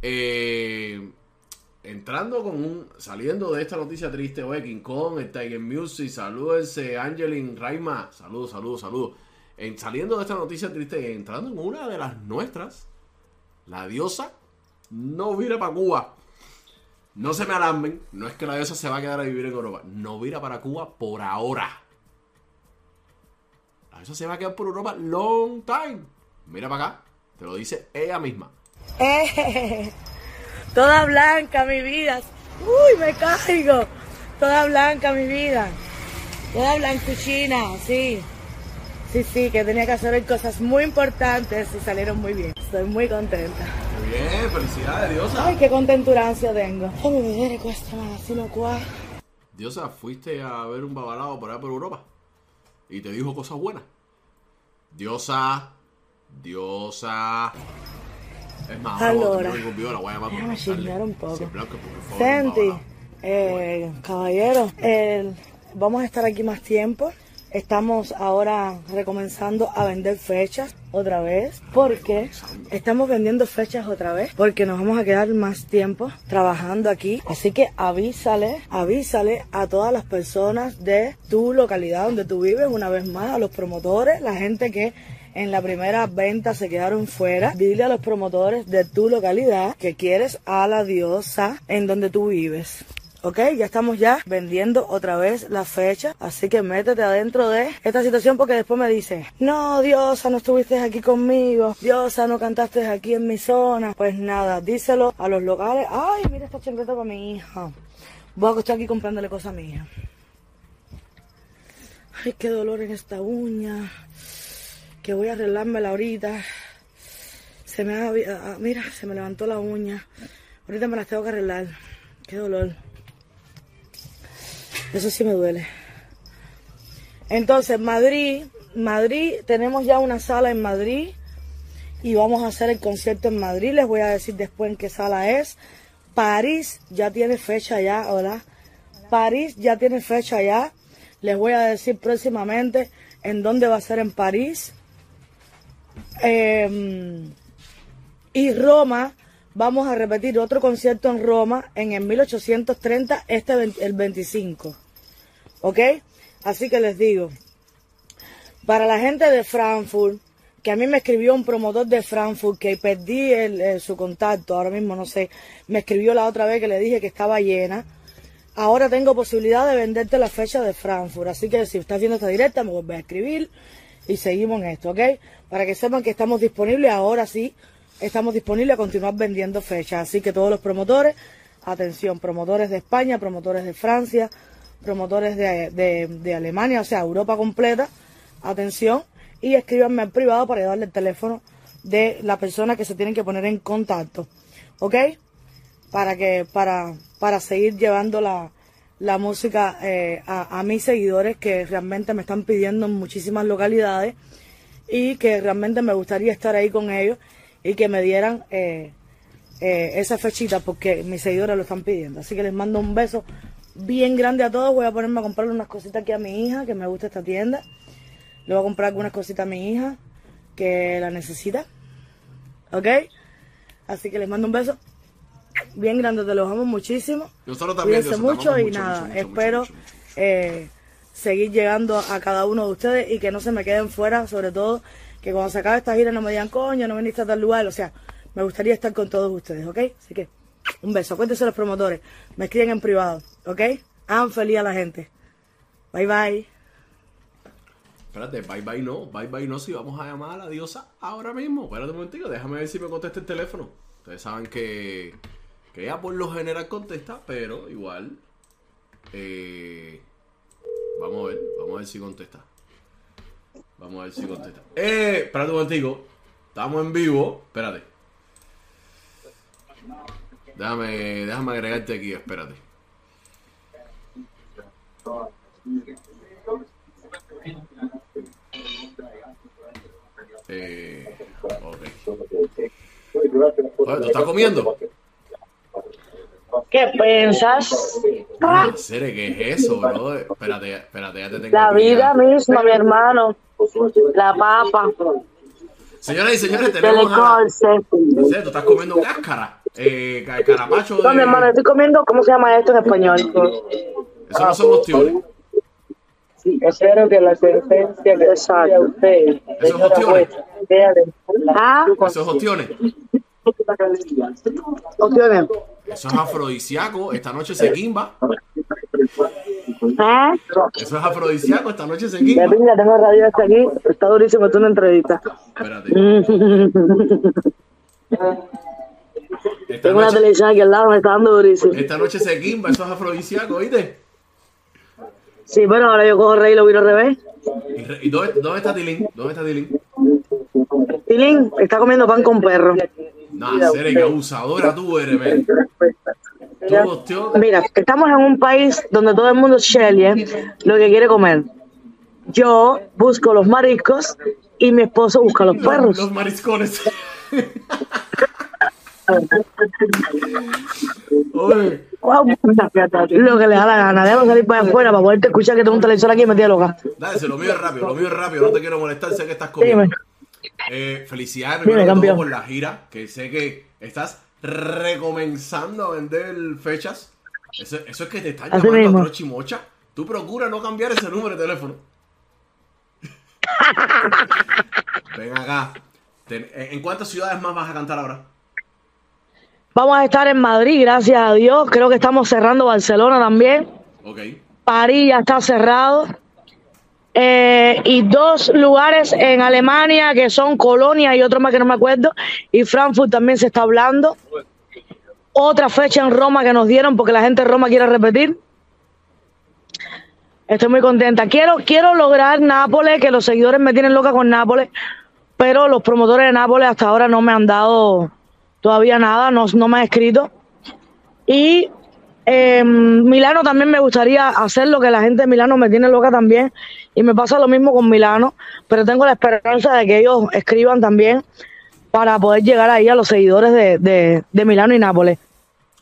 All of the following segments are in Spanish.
Eh, entrando con un. Saliendo de esta noticia triste, oye, King Kong, el Tiger Music, salúdense, Angelin, Raima, saludos, saludos, saludos. En, saliendo de esta noticia triste, entrando en una de las nuestras, la diosa no vira para Cuba. No se me alarmen, no es que la diosa se va a quedar a vivir en Europa, no vira para Cuba por ahora. La diosa se va a quedar por Europa long time. Mira para acá, te lo dice ella misma. Eh, toda blanca mi vida. Uy, me caigo. Toda blanca mi vida. Toda blancuchina, sí. Sí, sí, que tenía que hacer cosas muy importantes y salieron muy bien. Estoy muy contenta. Muy bien, felicidades, diosa. Ay, qué contenturancia tengo. Ay, mi vida cuesta más, así no. Diosa, fuiste a ver un babalao por allá por Europa y te dijo cosas buenas. Diosa, diosa. Es más, ahora Allora. voy a chismear un poco. Senti, eh, caballero, el- vamos a estar aquí más tiempo. Estamos ahora recomenzando a vender fechas otra vez. porque Estamos vendiendo fechas otra vez. Porque nos vamos a quedar más tiempo trabajando aquí. Así que avísale, avísale a todas las personas de tu localidad donde tú vives, una vez más, a los promotores, la gente que en la primera venta se quedaron fuera. Dile a los promotores de tu localidad que quieres a la diosa en donde tú vives. Ok, ya estamos ya vendiendo otra vez la fecha, así que métete adentro de esta situación porque después me dice, no, Diosa, no estuviste aquí conmigo, Diosa, no cantaste aquí en mi zona. Pues nada, díselo a los locales, ay, mira esta chancleta para mi hija. Voy a acostar aquí comprándole cosas a mi hija. Ay, qué dolor en esta uña, que voy a arreglármela ahorita. Se me ha, ah, mira, se me levantó la uña. Ahorita me las tengo que arreglar. Qué dolor. Eso sí me duele. Entonces, Madrid, Madrid, tenemos ya una sala en Madrid y vamos a hacer el concierto en Madrid. Les voy a decir después en qué sala es. París ya tiene fecha ya, hola. París ya tiene fecha ya. Les voy a decir próximamente en dónde va a ser en París. Em, y Roma, vamos a repetir otro concierto en Roma en el 1830, este el 25. ¿Ok? Así que les digo, para la gente de Frankfurt, que a mí me escribió un promotor de Frankfurt, que perdí su contacto, ahora mismo no sé, me escribió la otra vez que le dije que estaba llena. Ahora tengo posibilidad de venderte la fecha de Frankfurt, así que si estás viendo esta directa me vuelves a escribir y seguimos en esto, ¿ok? Para que sepan que estamos disponibles, ahora sí, estamos disponibles a continuar vendiendo fechas, así que todos los promotores, atención, promotores de España, promotores de Francia, promotores de, de- Alemania, o sea, Europa completa, atención, y escríbanme al privado para darle el teléfono de la persona que se tienen que poner en contacto, ¿ok? para que para para seguir llevando la, la música eh, a, mis seguidores que realmente me están pidiendo en muchísimas localidades y que realmente me gustaría estar ahí con ellos y que me dieran eh, eh, esa fechita porque mis seguidores lo están pidiendo. Así que les mando un beso bien grande a todos. Voy a ponerme a comprarle unas cositas aquí a mi hija que me gusta esta tienda. Le voy a comprar algunas cositas a mi hija que la necesita. ¿Ok? Así que les mando un beso bien grande, te los amo muchísimo. Nosotros también, Cuídense mucho amamos y mucho, nada, mucho, mucho, espero mucho, mucho. eh, seguir llegando a cada uno de ustedes y que no se me queden fuera, sobre todo que cuando se acabe esta gira no me digan coño, no viniste a tal lugar, o sea, me gustaría estar con todos ustedes, ¿ok? Así que un beso, cuéntense los promotores, me escriben en privado, ¿ok? Hagan feliz a la gente. Bye bye. Espérate, bye bye no, bye bye no, si vamos a llamar a la diosa ahora mismo. Espérate un momentico, déjame ver si me contesta el teléfono. Ustedes saben que, que ella por lo general contesta, pero igual. eh, vamos a ver, vamos a ver si contesta. Vamos a ver si contesta. Eh, espérate un momentico. Estamos en vivo. Espérate. Déjame, déjame agregarte aquí, espérate. Eh, ok. Oye, ¿tú estás comiendo? ¿Qué piensas? Serio, ¿qué es eso, bro? Espérate, espérate, ya te tengo La vida misma, mi hermano. La papa. Señoras y señores, tenemos a... tú estás comiendo cáscara. eh, ca- carapacho de... No, mi hermano, estoy comiendo, ¿cómo se llama esto en español? Eso no son ostiones. Sí, espero que la sentencia que Exacto. usted, Esos señora ostiones. jueza, sea de Ah, Esos ostiones. Eso es afrodisíaco. Esta noche se quimba. Ah, Eso es afrodisíaco. Esta noche se quimba. pinga, tengo radio hasta aquí. Está durísimo, es una entrevista. Espérate. Esta Tengo una noche, televisión aquí al lado, me está dando durísimo. esta noche se quimba. Eso es afrodisíaco, ¿viste? Sí, pero ahora yo cojo rey y lo viro al revés. ¿Y, re- y dónde, dónde está Tilín? ¿Dónde está Tilín? Tilín está comiendo pan con perro. No, seres que abusadora tú eres, men. Mira, estamos en un país donde todo el mundo Shelly lo que quiere comer. Yo busco los mariscos y mi esposo busca los Los, perros. los mariscones. Oye, Guau, Lo que le da la gana. Déjame salir para afuera para poderte escuchar que tengo un televisor aquí y me tiene loca. dale, se lo mío es rápido, lo mío es rápido, no te quiero molestar, sé que estás comiendo. Dime. Eh, felicidades todo campeón. por la gira, que sé que estás recomenzando a vender fechas. Eso, eso es que te están Así llamando a Trochimocha. Tú procura no cambiar ese número de teléfono. Ven acá. ¿En en cuántas ciudades más vas a cantar ahora? Vamos a estar en Madrid, gracias a Dios. Creo que estamos cerrando Barcelona también. Ok. París ya está cerrado. Eh, y dos lugares en Alemania que son Colonia y otro más que no me acuerdo. Y Frankfurt también se está hablando. Otra fecha en Roma que nos dieron porque la gente de Roma quiere repetir. Estoy muy contenta. Quiero, quiero lograr Nápoles, que los seguidores me tienen loca con Nápoles, pero los promotores de Nápoles hasta ahora no me han dado todavía nada, no, no me han escrito. Y eh, Milano también me gustaría hacerlo, que la gente de Milano me tiene loca también. Y me pasa lo mismo con Milano, pero tengo la esperanza de que ellos escriban también para poder llegar ahí a los seguidores de, de, de Milano y Nápoles.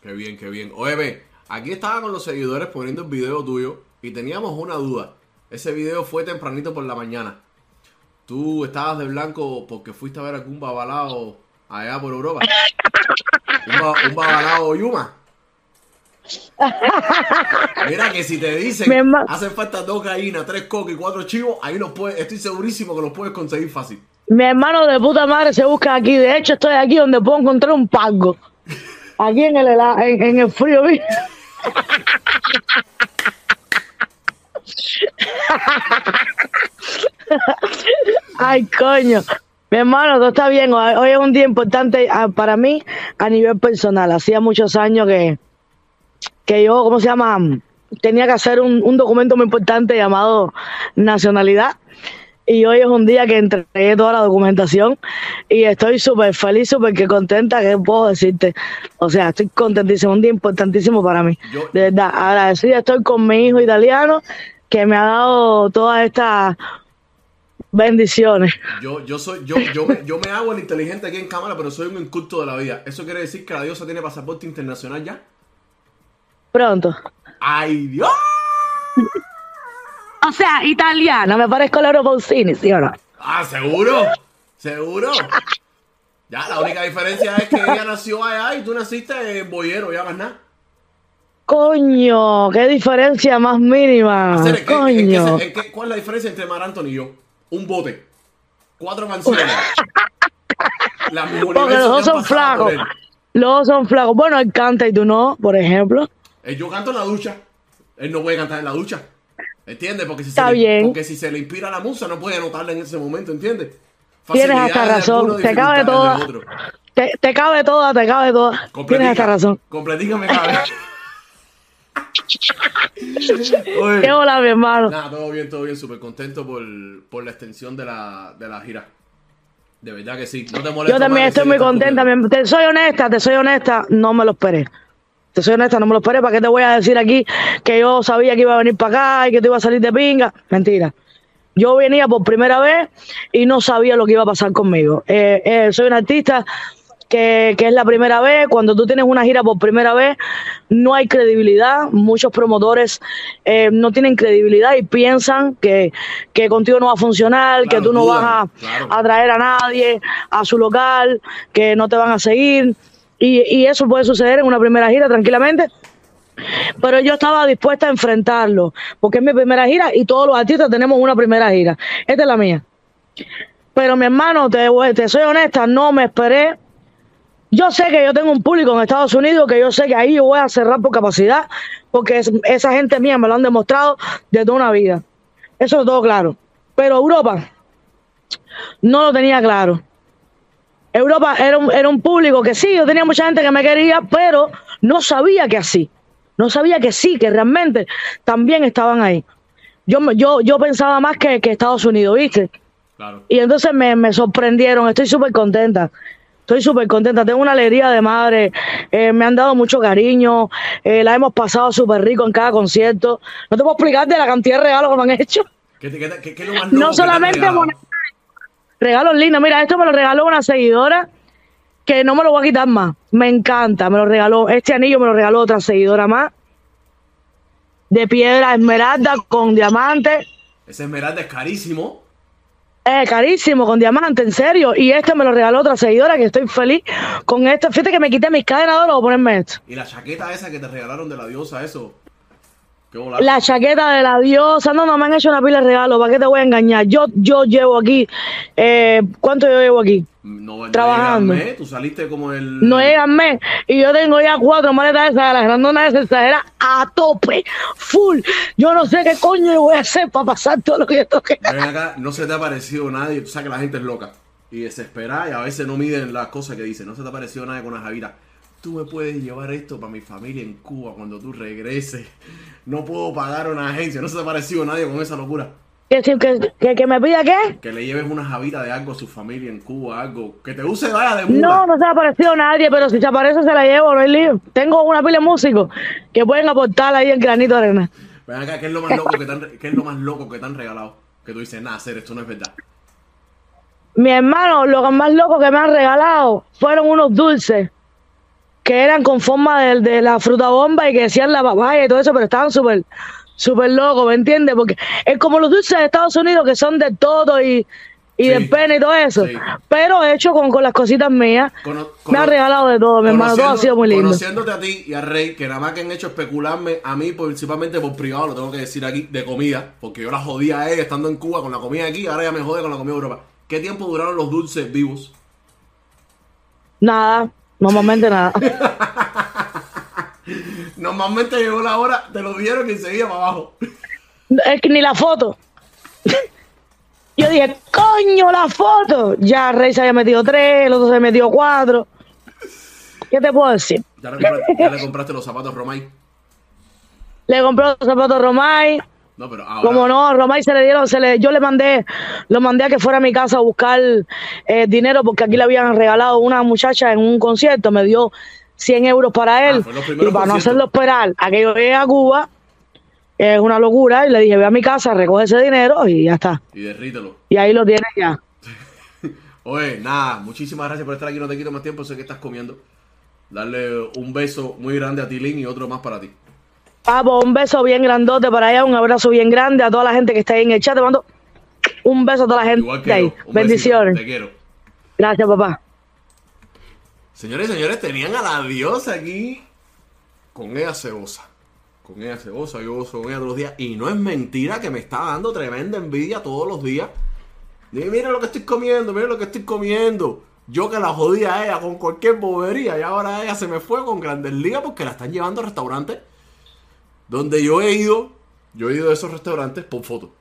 Qué bien, qué bien. Oye, ve, aquí estaba con los seguidores poniendo el video tuyo y teníamos una duda. Ese video fue tempranito por la mañana. ¿Tú estabas de blanco porque fuiste a ver algún babalao allá por Europa? ¿Un, ba- un babalao Yuma? Mira que si te dicen hacen falta dos gallinas, tres cocos y cuatro chivos, ahí los puedes, estoy segurísimo que los puedes conseguir fácil. Mi hermano de puta madre se busca aquí. De hecho, estoy aquí donde puedo encontrar un pago. Aquí en el, en, en el frío. ¿viste? Ay, coño. Mi hermano, todo está bien. Hoy hoy es un día importante ah, para mí a nivel personal. Hacía muchos años que, que yo, ¿cómo se llama? Tenía que hacer un, un documento muy importante llamado nacionalidad. Y hoy es un día que entregué toda la documentación y estoy súper feliz, súper que contenta, ¿qué puedo decirte? O sea, estoy contentísimo, un día importantísimo para mí. Yo- De verdad, agradecida estoy con mi hijo italiano que me ha dado todas estas bendiciones. Yo, yo soy, yo, yo, me, yo me hago el inteligente aquí en cámara, pero soy un inculto de la vida. ¿Eso quiere decir que la diosa tiene pasaporte internacional ya? Pronto. ¡Ay, Dios! O sea, italiana, me parezco a Laura Pausini, ¿sí o no? Ah, ¿seguro? ¿Seguro? Ya, la única diferencia es que ella nació allá y tú naciste en Boyero, ya más nada. Coño, qué diferencia más mínima. Hacer, ¿en qué- en qué- Coño. en qué- ¿Cuál es la diferencia entre Mar Anthony y yo? Un bote. Cuatro canciones. Porque los dos son flacos. Los dos son flacos. Bueno, él canta y tú no, por ejemplo. Eh, Yo canto en la ducha. Él no puede cantar en la ducha. ¿Entiendes? Porque si, Está se le, porque si se le inspira la musa, no puede anotarla en ese momento, ¿entiendes? Tienes hasta razón. Te cabe toda. Te, te cabe toda, te cabe toda. Tienes hasta razón. Qué hola, mi hermano. nada, todo bien, todo bien. Súper contento por, por la extensión de la, de la gira. De verdad que sí. No te molesta Yo también estoy muy contenta. Te soy honesta, te soy honesta. No me lo esperé. Te soy honesta, no me lo esperé. ¿Para qué te voy a decir aquí que yo sabía que iba a venir para acá y que te iba a salir de pinga? Mentira. Yo venía por primera vez y no sabía lo que iba a pasar conmigo. Eh, eh, soy un artista que, que es la primera vez. Cuando tú tienes una gira por primera vez, no hay credibilidad. Muchos promotores eh, no tienen credibilidad y piensan que, que contigo no va a funcionar, que tú no vas a, claro. a traer a nadie a su local, que no te van a seguir. Y, y eso puede suceder en una primera gira tranquilamente. Pero yo estaba dispuesta a enfrentarlo, porque es mi primera gira y todos los artistas tenemos una primera gira. Esta es la mía. Pero mi hermano, te, te soy honesta, no me esperé. Yo sé que yo tengo un público en Estados Unidos, que yo sé que ahí yo voy a cerrar por capacidad, porque es- esa gente mía me lo han demostrado de toda una vida. Eso es todo claro. Pero Europa no lo tenía claro. Europa era un, era un público que sí, yo tenía mucha gente que me quería, pero no sabía que así. No sabía que sí, que realmente también estaban ahí. Yo, yo, yo pensaba más que, que Estados Unidos, ¿viste? Claro. Y entonces me, me sorprendieron, estoy súper contenta. Estoy súper contenta, tengo una alegría de madre, eh, me han dado mucho cariño, eh, la hemos pasado súper rico en cada concierto. No te puedo explicar de la cantidad de regalos que me han hecho. ¿Qué, te- qué te- qué- qué es lo más loco No que solamente regalado? Regalos lindos. Mira, esto me lo regaló una seguidora que no me lo voy a quitar más. Me encanta, me lo regaló. Este anillo me lo regaló otra seguidora más. De piedra esmeralda con diamante. Ese esmeralda es carísimo. Eh, carísimo, con diamante, en serio. Y este me lo regaló otra seguidora que estoy feliz con esto. Fíjate que me quité mis cadenas de oro para ponerme esto. Y la chaqueta esa que te regalaron de la diosa, eso. La chaqueta de la diosa, no, no me han hecho una pila de regalos, ¿para qué te voy a engañar? Yo, yo llevo aquí, eh, ¿cuánto yo llevo aquí? No, no trabajando. al mes, Tú saliste como el. No llegan mes. Y yo tengo ya cuatro maletas esas, las grandonas esas, exageras, a tope, full. Yo no sé qué coño yo voy a hacer para pasar todo lo que yo toque. Ven acá, no se te ha parecido nadie. Tú sabes que la gente es loca. Y desesperada y a veces no miden las cosas que dicen. No se te ha parecido nadie con la Javira. Tú me puedes llevar esto para mi familia en Cuba cuando tú regreses. No puedo pagar una agencia. No se te ha parecido nadie con esa locura. ¿Que, me pida qué? Que le lleves una Javira de algo a su familia en Cuba, algo. Que te use vaya de mula. No, no se ha aparecido nadie, pero si se aparece se la llevo, no hay lío. Tengo una pila de músicos que pueden aportar ahí el granito de arena. Ven acá, ¿qué es lo más loco que te han, qué es lo más loco que te han regalado? Que tú dices, nada, hacer esto no es verdad. Mi hermano, lo más loco que me han regalado fueron unos dulces que eran con forma de, de la fruta bomba y que decían la papaya y todo eso, pero estaban súper, súper locos, ¿me entiendes? Porque es como los dulces de Estados Unidos que son de todo y, y Sí. del pene y todo eso, Sí. pero hecho con, con las cositas mías. Cono- me cono- regalado de todo, mi hermano, todo ha sido muy lindo. Conociéndote a ti y a Rey, que nada más que han hecho especularme a mí, principalmente por privado, lo tengo que decir aquí, de comida, porque yo la jodía a ella estando en Cuba con la comida aquí, ahora ya me jode con la comida de Europa. ¿Qué tiempo duraron los dulces vivos? Nada, normalmente nada. Normalmente llegó la hora, te lo dieron y seguía para abajo. Es que ni la foto. Yo dije, coño, la foto. Ya Rey se había metido tres, el otro se metió cuatro. ¿Qué te puedo decir? Ya le compraste, ya le compraste los zapatos Romay. Le compró los zapatos Romay. No, pero ahora. Como no, Romay se le dieron, se le, yo le mandé, lo mandé a que fuera a mi casa a buscar eh, dinero porque aquí le habían regalado una muchacha en un concierto, me dio 100 euros para él. Ah, fue los y para no hacerlo esperar a que yo llegue a Cuba, es una locura, y le dije, ve a mi casa, recoge ese dinero y ya está. Y derrítelo. Y ahí lo tienes ya. Oye, nada, muchísimas gracias por estar aquí, no te quito más tiempo, sé que estás comiendo. Darle un beso muy grande a Tilín y otro más para ti. Papo, un beso bien grandote para allá, un abrazo bien grande a toda la gente que está ahí en el chat. Te mando un beso a toda la gente Igual que ahí. yo. Un besito, Bendiciones. Te quiero. Gracias, papá. Señores y señores, tenían a la diosa aquí con ella cebosa. Con ella cebosa, yo gozo con ella todos los días. Y no es mentira que me está dando tremenda envidia todos los días. Dime, mira lo que estoy comiendo, mira lo que estoy comiendo. Yo que la jodía a ella con cualquier bobería y ahora ella se me fue con Grandes Ligas porque la están llevando a restaurantes donde yo he ido. Yo he ido a esos restaurantes por foto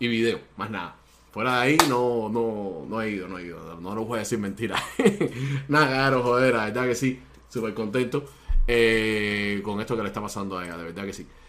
y video, más nada. Fuera de ahí no, no, no he ido, no he ido. No lo voy a decir mentira. nada, claro, joder, la verdad que sí. Súper contento eh, con esto que le está pasando a ella, de verdad que sí.